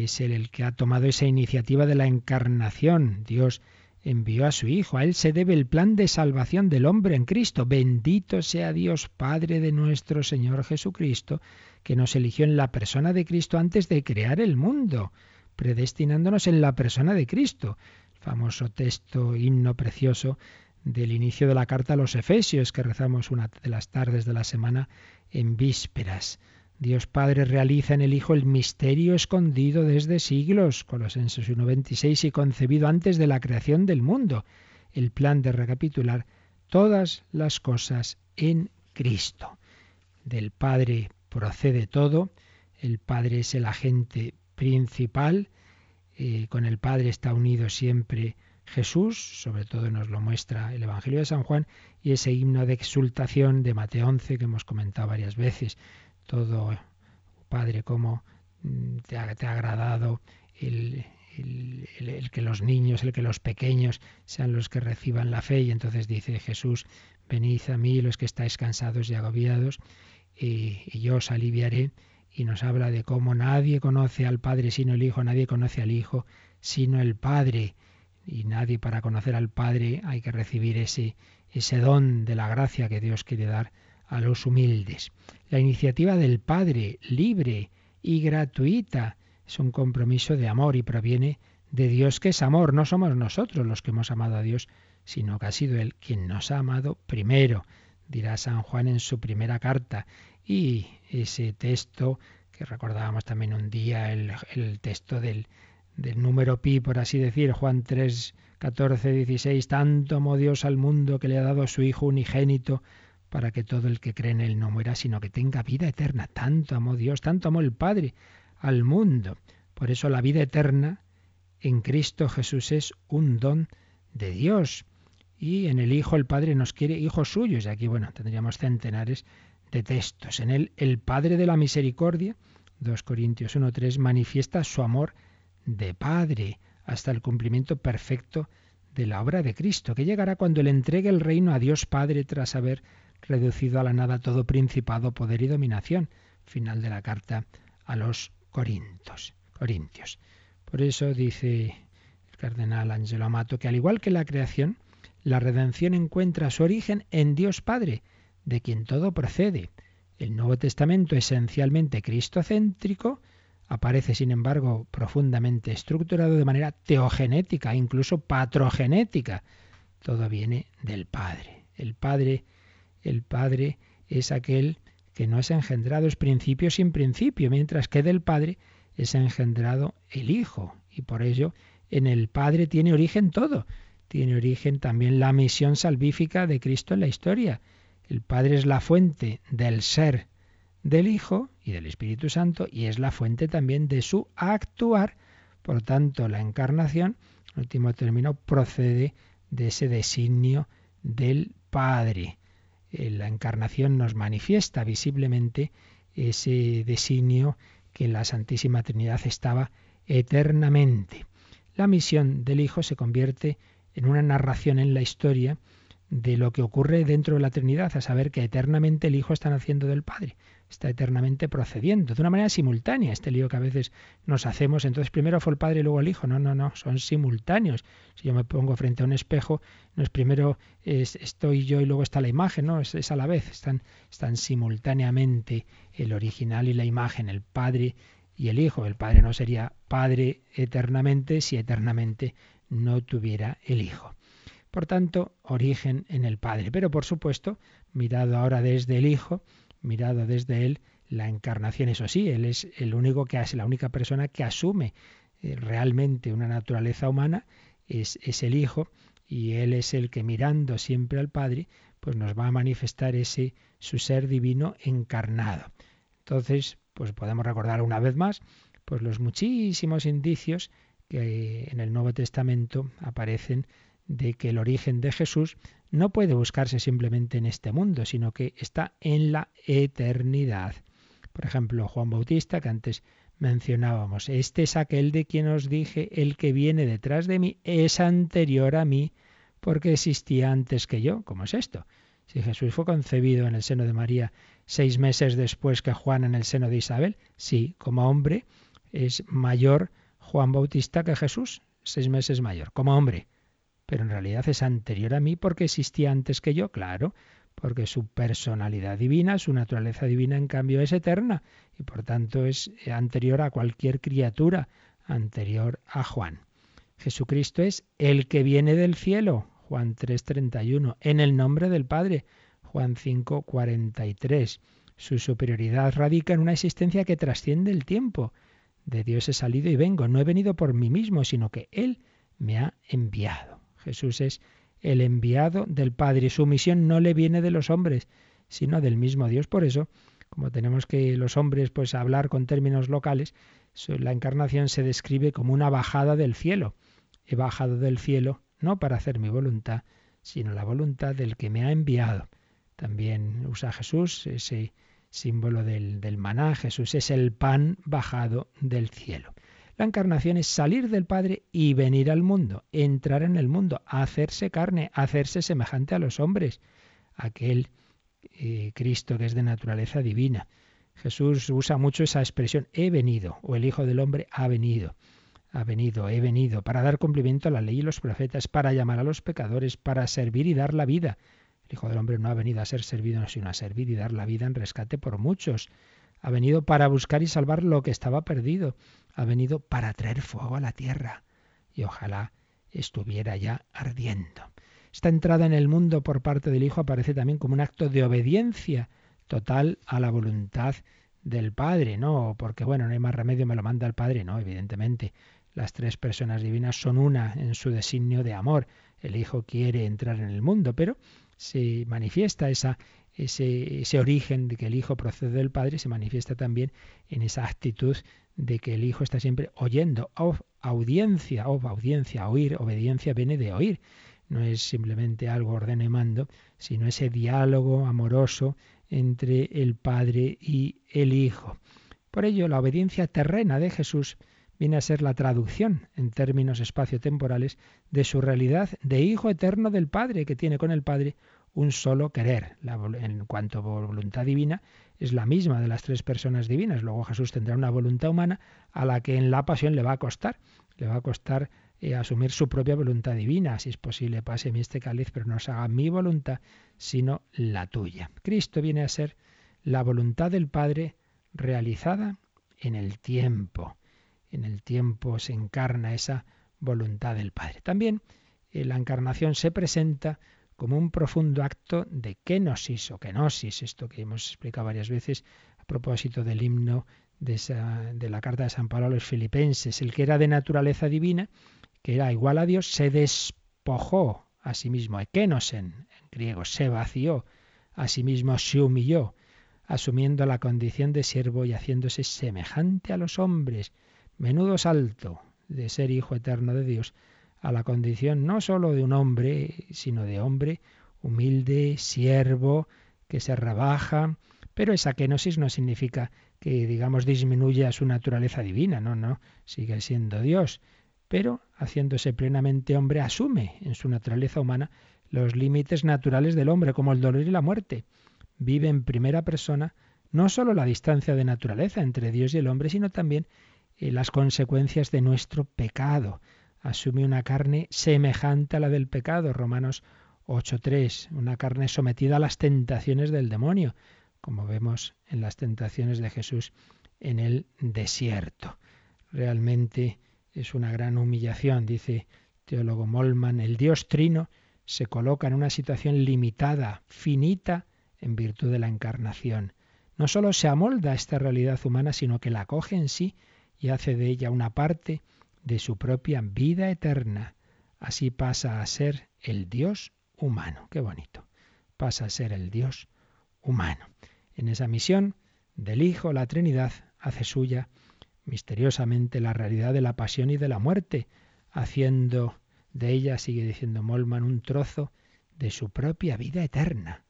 es Él el que ha tomado esa iniciativa de la encarnación. Dios envió a su Hijo. A Él se debe el plan de salvación del hombre en Cristo. Bendito sea Dios Padre de nuestro Señor Jesucristo, que nos eligió en la persona de Cristo antes de crear el mundo, predestinándonos en la persona de Cristo. famoso texto, himno precioso del inicio de la carta a los Efesios, que rezamos una de las tardes de la semana en vísperas. Dios Padre realiza en el Hijo el misterio escondido desde siglos, Colosenses 1.26, y concebido antes de la creación del mundo, el plan de recapitular todas las cosas en Cristo. Del Padre procede todo, el Padre es el agente principal, eh, con el Padre está unido siempre Jesús, sobre todo nos lo muestra el Evangelio de San Juan, y ese himno de exultación de Mateo 11 que hemos comentado varias veces todo, Padre, cómo mm, te ha, agradado el, el, que los niños, el que los pequeños sean los que reciban la fe. Y entonces dice Jesús, venid a mí los que estáis cansados y agobiados, y, y, yo os aliviaré. Y nos habla de cómo nadie conoce al Padre sino el Hijo, nadie conoce al Hijo sino el Padre. Y nadie para conocer al Padre hay que recibir ese, ese don de la gracia que Dios quiere dar a los humildes. La iniciativa del Padre, libre y gratuita, es un compromiso de amor y proviene de Dios que es amor. No somos nosotros los que hemos amado a Dios, sino que ha sido Él quien nos ha amado primero, dirá San Juan en su primera carta. Y ese texto que recordábamos también un día, el, texto del, del número pi, por así decir, Juan 3, 14, 16, tanto amó Dios al mundo que le ha dado a su Hijo unigénito para que todo el que cree en Él no muera, sino que tenga vida eterna. Tanto amó Dios, tanto amó el Padre al mundo. Por eso la vida eterna en Cristo Jesús es un don de Dios. Y en el Hijo el Padre nos quiere hijos suyos. Y aquí, bueno, tendríamos centenares de textos. En él el Padre de la Misericordia, 2 Corintios 1.3, manifiesta su amor de Padre hasta el cumplimiento perfecto de la obra de Cristo, que llegará cuando le entregue el reino a Dios Padre tras haber reducido a la nada todo principado, poder y dominación. Final de la carta a los Corintios. Corintios. Por eso dice el cardenal Angelo Amato que al igual que la creación, la redención encuentra su origen en Dios Padre, de quien todo procede. El Nuevo Testamento, esencialmente cristocéntrico, aparece, sin embargo, profundamente estructurado de manera teogenética, incluso patrogenética. Todo viene del Padre. El Padre el Padre es aquel que no es engendrado, es principio sin principio, mientras que del Padre es engendrado el Hijo. Y por ello en el Padre tiene origen todo. Tiene origen también la misión salvífica de Cristo en la historia. El Padre es la fuente del ser del Hijo y del Espíritu Santo y es la fuente también de su actuar. Por tanto, la encarnación, en último término, procede de ese designio del Padre la encarnación nos manifiesta visiblemente ese designio que la Santísima Trinidad estaba eternamente. La misión del Hijo se convierte en una narración en la historia de lo que ocurre dentro de la Trinidad, a saber que eternamente el Hijo está naciendo del Padre, está eternamente procediendo, de una manera simultánea, este lío que a veces nos hacemos, entonces primero fue el Padre y luego el Hijo, no, no, no, son simultáneos. Si yo me pongo frente a un espejo, no es primero estoy yo y luego está la imagen, no, es, es a la vez, están, están simultáneamente el original y la imagen, el Padre y el Hijo. El Padre no sería Padre eternamente si eternamente no tuviera el Hijo. Por tanto, origen en el Padre. Pero por supuesto, mirado ahora desde el Hijo, mirado desde Él, la encarnación, eso sí, Él es el único que hace, la única persona que asume eh, realmente una naturaleza humana, es, es el Hijo, y Él es el que mirando siempre al Padre, pues nos va a manifestar ese su ser divino encarnado. Entonces, pues podemos recordar una vez más, pues los muchísimos indicios que en el Nuevo Testamento aparecen de que el origen de Jesús no puede buscarse simplemente en este mundo, sino que está en la eternidad. Por ejemplo, Juan Bautista, que antes mencionábamos, este es aquel de quien os dije, el que viene detrás de mí es anterior a mí, porque existía antes que yo. ¿Cómo es esto? Si Jesús fue concebido en el seno de María seis meses después que Juan en el seno de Isabel, sí, como hombre es mayor Juan Bautista que Jesús, seis meses mayor, como hombre pero en realidad es anterior a mí porque existía antes que yo, claro, porque su personalidad divina, su naturaleza divina, en cambio, es eterna y por tanto es anterior a cualquier criatura, anterior a Juan. Jesucristo es el que viene del cielo, Juan 3:31, en el nombre del Padre, Juan 5:43. Su superioridad radica en una existencia que trasciende el tiempo. De Dios he salido y vengo, no he venido por mí mismo, sino que Él me ha enviado. Jesús es el enviado del Padre y su misión no le viene de los hombres, sino del mismo Dios. Por eso, como tenemos que los hombres pues hablar con términos locales, la encarnación se describe como una bajada del cielo. He bajado del cielo no para hacer mi voluntad, sino la voluntad del que me ha enviado. También usa Jesús ese símbolo del, del maná. Jesús es el pan bajado del cielo. La encarnación es salir del Padre y venir al mundo, entrar en el mundo, hacerse carne, hacerse semejante a los hombres, aquel eh, Cristo que es de naturaleza divina. Jesús usa mucho esa expresión, he venido, o el Hijo del Hombre ha venido, ha venido, he venido, para dar cumplimiento a la ley y los profetas, para llamar a los pecadores, para servir y dar la vida. El Hijo del Hombre no ha venido a ser servido, sino a servir y dar la vida en rescate por muchos. Ha venido para buscar y salvar lo que estaba perdido ha venido para traer fuego a la tierra y ojalá estuviera ya ardiendo. Esta entrada en el mundo por parte del Hijo aparece también como un acto de obediencia total a la voluntad del Padre, no porque bueno, no hay más remedio, me lo manda el Padre, no, evidentemente. Las tres personas divinas son una en su designio de amor. El Hijo quiere entrar en el mundo, pero se manifiesta esa, ese, origen de que el Hijo procede del Padre, se manifiesta también en esa actitud de que el Hijo está siempre oyendo. audiencia, of, audiencia, oír, obediencia viene de oír. No es simplemente algo ordeno y mando, sino ese diálogo amoroso entre el Padre y el Hijo. Por ello, la obediencia terrena de Jesús viene a ser la traducción en términos espaciotemporales de su realidad de Hijo eterno del Padre, que tiene con el Padre un solo querer. en cuanto a voluntad divina, es la misma de las tres personas divinas. Luego Jesús tendrá una voluntad humana a la que en la pasión le va a costar. Le va a costar eh, asumir su propia voluntad divina. Si es posible, pase mi este cáliz, pero no se haga mi voluntad, sino la tuya. Cristo viene a ser la voluntad del Padre realizada en el tiempo. En el tiempo se encarna esa voluntad del Padre. También eh, la encarnación se presenta como un profundo acto de kenosis o kenosis, esto que hemos explicado varias veces a propósito del himno de, la carta de San Pablo a los filipenses. El que era de naturaleza divina, que era igual a Dios, se despojó a sí mismo, ekenosen, en griego, se vació, a sí mismo se humilló, asumiendo la condición de siervo y haciéndose semejante a los hombres. Menudo salto de ser hijo eterno de Dios a la condición no sólo de un hombre, sino de hombre humilde, siervo, que se rebaja, pero esa kenosis no significa que, digamos, disminuya su naturaleza divina, no, no, sigue siendo Dios, pero haciéndose plenamente hombre asume en su naturaleza humana los límites naturales del hombre, como el dolor y la muerte. Vive en primera persona no sólo la distancia de naturaleza entre Dios y el hombre, sino también eh, las consecuencias de nuestro pecado asume una carne semejante a la del pecado, Romanos 8.3, una carne sometida a las tentaciones del demonio, como vemos en las tentaciones de Jesús en el desierto. Realmente es una gran humillación, dice teólogo Molman, el Dios trino se coloca en una situación limitada, finita, en virtud de la encarnación. No sólo se amolda a esta realidad humana, sino que la acoge en sí y hace de ella una parte de su propia vida eterna. Así pasa a ser el Dios humano. Qué bonito. Pasa a ser el Dios humano. En esa misión del Hijo, la Trinidad hace suya misteriosamente la realidad de la pasión y de la muerte, haciendo de ella, sigue diciendo Molman, un trozo de su propia vida eterna.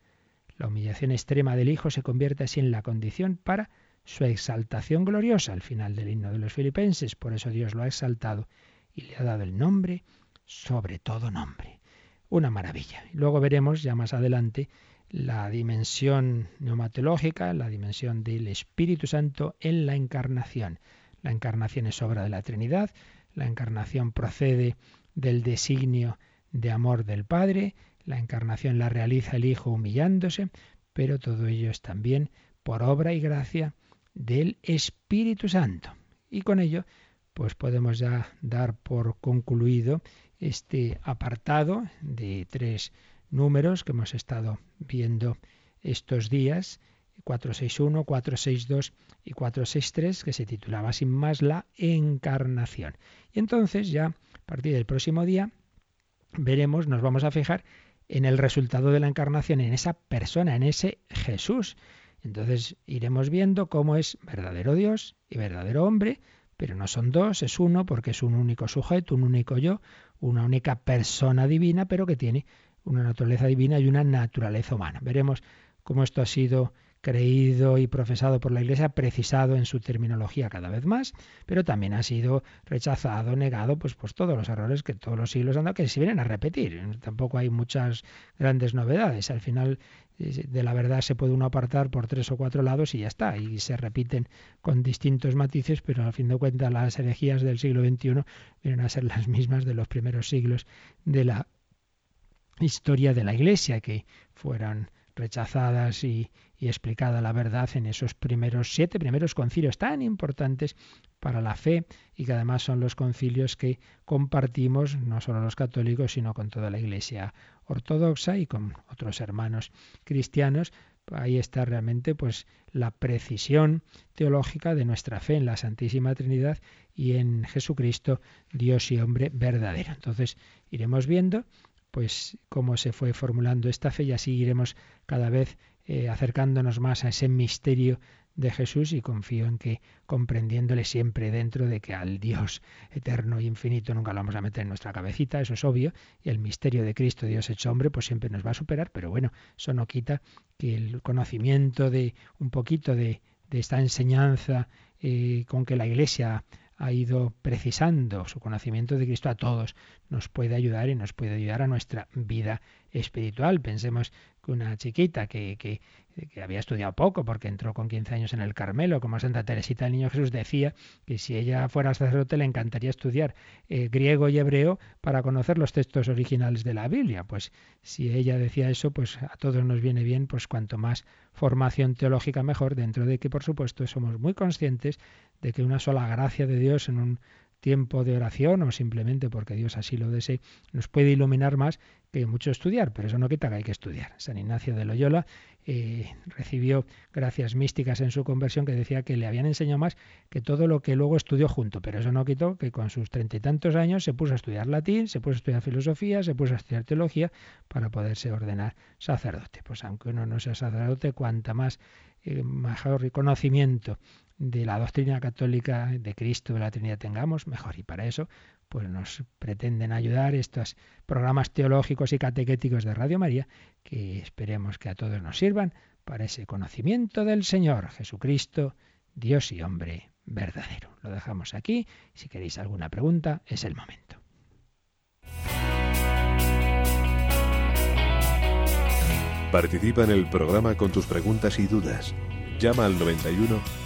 La humillación extrema del Hijo se convierte así en la condición para su exaltación gloriosa al final del himno de los filipenses. Por eso Dios lo ha exaltado y le ha dado el nombre sobre todo nombre. Una maravilla. Luego veremos ya más adelante la dimensión neumatológica, la dimensión del Espíritu Santo en la encarnación. La encarnación es obra de la Trinidad, la encarnación procede del designio de amor del Padre, la encarnación la realiza el Hijo humillándose, pero todo ello es también por obra y gracia del Espíritu Santo. Y con ello, pues podemos ya dar por concluido este apartado de tres números que hemos estado viendo estos días, 461, 462 y 463, que se titulaba sin más la encarnación. Y entonces ya a partir del próximo día veremos, nos vamos a fijar en el resultado de la encarnación, en esa persona, en ese Jesús. Entonces iremos viendo cómo es verdadero Dios y verdadero hombre, pero no son dos, es uno, porque es un único sujeto, un único yo, una única persona divina, pero que tiene una naturaleza divina y una naturaleza humana. Veremos cómo esto ha sido creído y profesado por la Iglesia, precisado en su terminología cada vez más, pero también ha sido rechazado, negado, pues, pues todos los errores que todos los siglos han dado, que se vienen a repetir. Tampoco hay muchas grandes novedades. Al final de la verdad se puede uno apartar por tres o cuatro lados y ya está, y se repiten con distintos matices, pero al fin de cuentas las herejías del siglo XXI vienen a ser las mismas de los primeros siglos de la historia de la Iglesia, que fueran rechazadas y, explicada la verdad en esos primeros siete primeros concilios tan importantes para la fe y que además son los concilios que compartimos no solo los católicos sino con toda la Iglesia ortodoxa y con otros hermanos cristianos. Ahí está realmente pues la precisión teológica de nuestra fe en la Santísima Trinidad y en Jesucristo Dios y hombre verdadero. Entonces iremos viendo pues cómo se fue formulando esta fe. Y así iremos cada vez eh, acercándonos más a ese misterio de Jesús. Y confío en que comprendiéndole siempre dentro de que al Dios eterno e infinito nunca lo vamos a meter en nuestra cabecita, eso es obvio, y el misterio de Cristo, Dios hecho hombre, pues siempre nos va a superar, pero bueno, eso no quita que el conocimiento de un poquito de, esta enseñanza eh, con que la Iglesia ha ido precisando su conocimiento de Cristo a todos, nos puede ayudar y nos puede ayudar a nuestra vida espiritual. Pensemos que una chiquita que, que, había estudiado poco porque entró con 15 años en el Carmelo, como Santa Teresita el Niño Jesús decía que si ella fuera sacerdote le encantaría estudiar eh, griego y hebreo para conocer los textos originales de la Biblia. Pues si ella decía eso, pues a todos nos viene bien, pues cuanto más formación teológica mejor, dentro de que por supuesto somos muy conscientes de que una sola gracia de Dios en un tiempo de oración o simplemente porque Dios así lo desee, nos puede iluminar más que mucho estudiar, pero eso no quita que hay que estudiar. San Ignacio de Loyola eh, recibió gracias místicas en su conversión que decía que le habían enseñado más que todo lo que luego estudió junto, pero eso no quitó que con sus treinta y tantos años se puso a estudiar latín, se puso a estudiar filosofía, se puso a estudiar teología para poderse ordenar sacerdote. Pues aunque uno no sea sacerdote, cuanta más eh, mejor conocimiento de la doctrina católica de Cristo, de la Trinidad tengamos, mejor. Y para eso, pues nos pretenden ayudar estos programas teológicos y catequéticos de Radio María, que esperemos que a todos nos sirvan para ese conocimiento del Señor Jesucristo, Dios y hombre verdadero. Lo dejamos aquí. Si queréis alguna pregunta, es el momento. Participa en el programa con tus preguntas y dudas. Llama al 91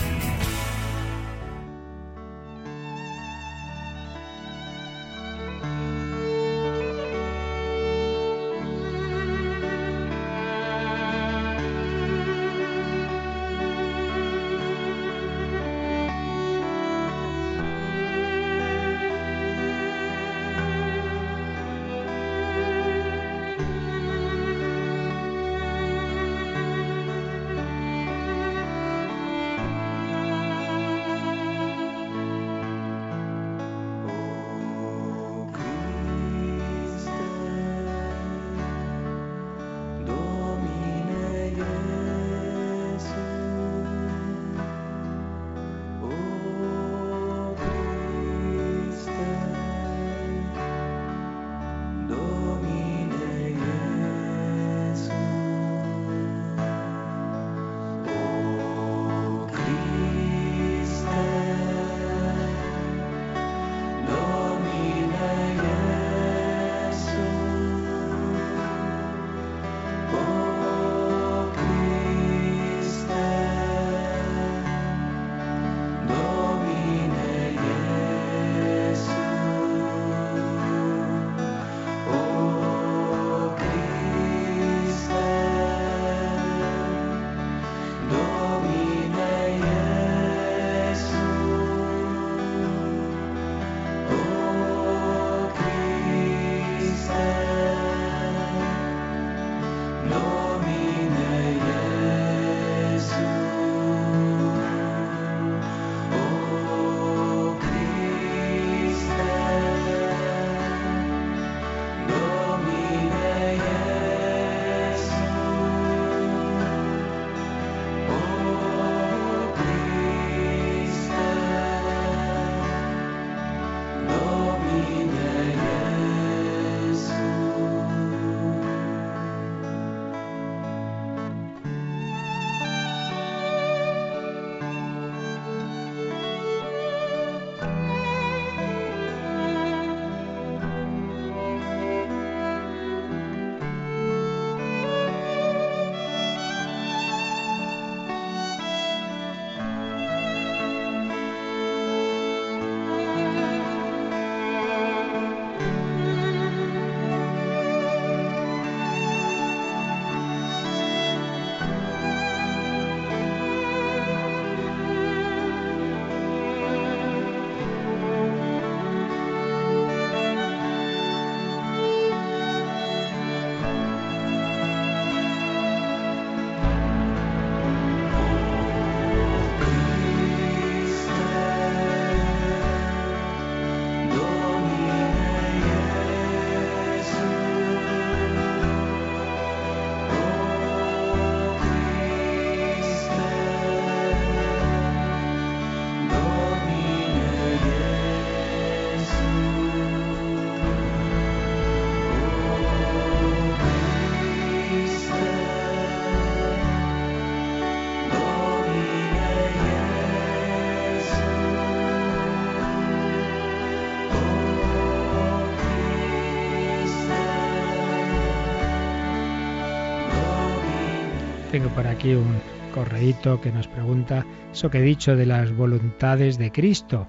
aquí un correíto que nos pregunta eso que he dicho de las voluntades de Cristo.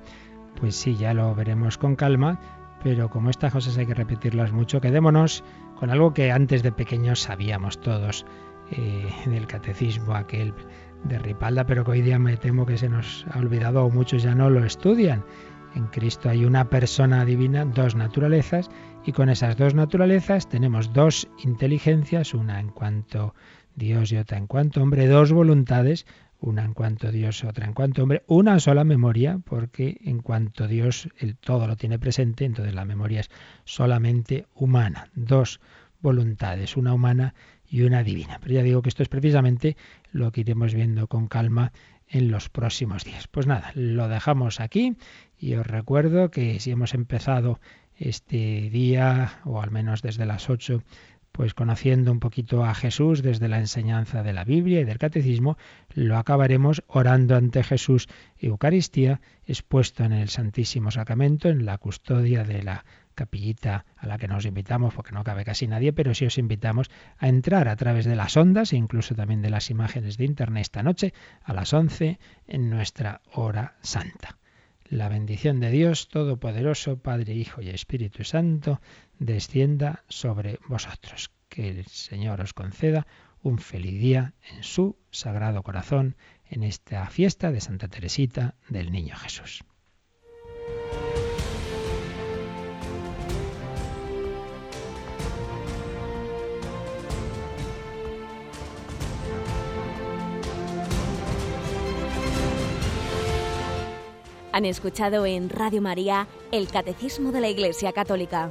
Pues sí, ya lo veremos con calma, pero como estas cosas hay que repetirlas mucho, quedémonos con algo que antes de pequeños sabíamos todos eh, en el catecismo aquel de Ripalda, pero que hoy día me temo que se nos ha olvidado o muchos ya no lo estudian. En Cristo hay una persona divina, dos naturalezas, y con esas dos naturalezas tenemos dos inteligencias, una en cuanto Dios y otra en cuanto hombre, dos voluntades, una en cuanto Dios, otra en cuanto hombre, una sola memoria, porque en cuanto Dios el todo lo tiene presente, entonces la memoria es solamente humana. Dos voluntades, una humana y una divina. Pero ya digo que esto es precisamente lo que iremos viendo con calma en los próximos días. Pues nada, lo dejamos aquí y os recuerdo que si hemos empezado este día, o al menos desde las 8, pues conociendo un poquito a Jesús desde la enseñanza de la Biblia y del catecismo, lo acabaremos orando ante Jesús Eucaristía, expuesto en el Santísimo Sacramento, en la custodia de la capillita a la que nos invitamos, porque no cabe casi nadie, pero sí os invitamos a entrar a través de las ondas e incluso también de las imágenes de Internet esta noche a las 11 en nuestra hora santa. La bendición de Dios Todopoderoso, Padre, Hijo y Espíritu Santo, descienda sobre vosotros. Que el Señor os conceda un feliz día en su sagrado corazón en esta fiesta de Santa Teresita del Niño Jesús. Han escuchado en Radio María el Catecismo de la Iglesia Católica,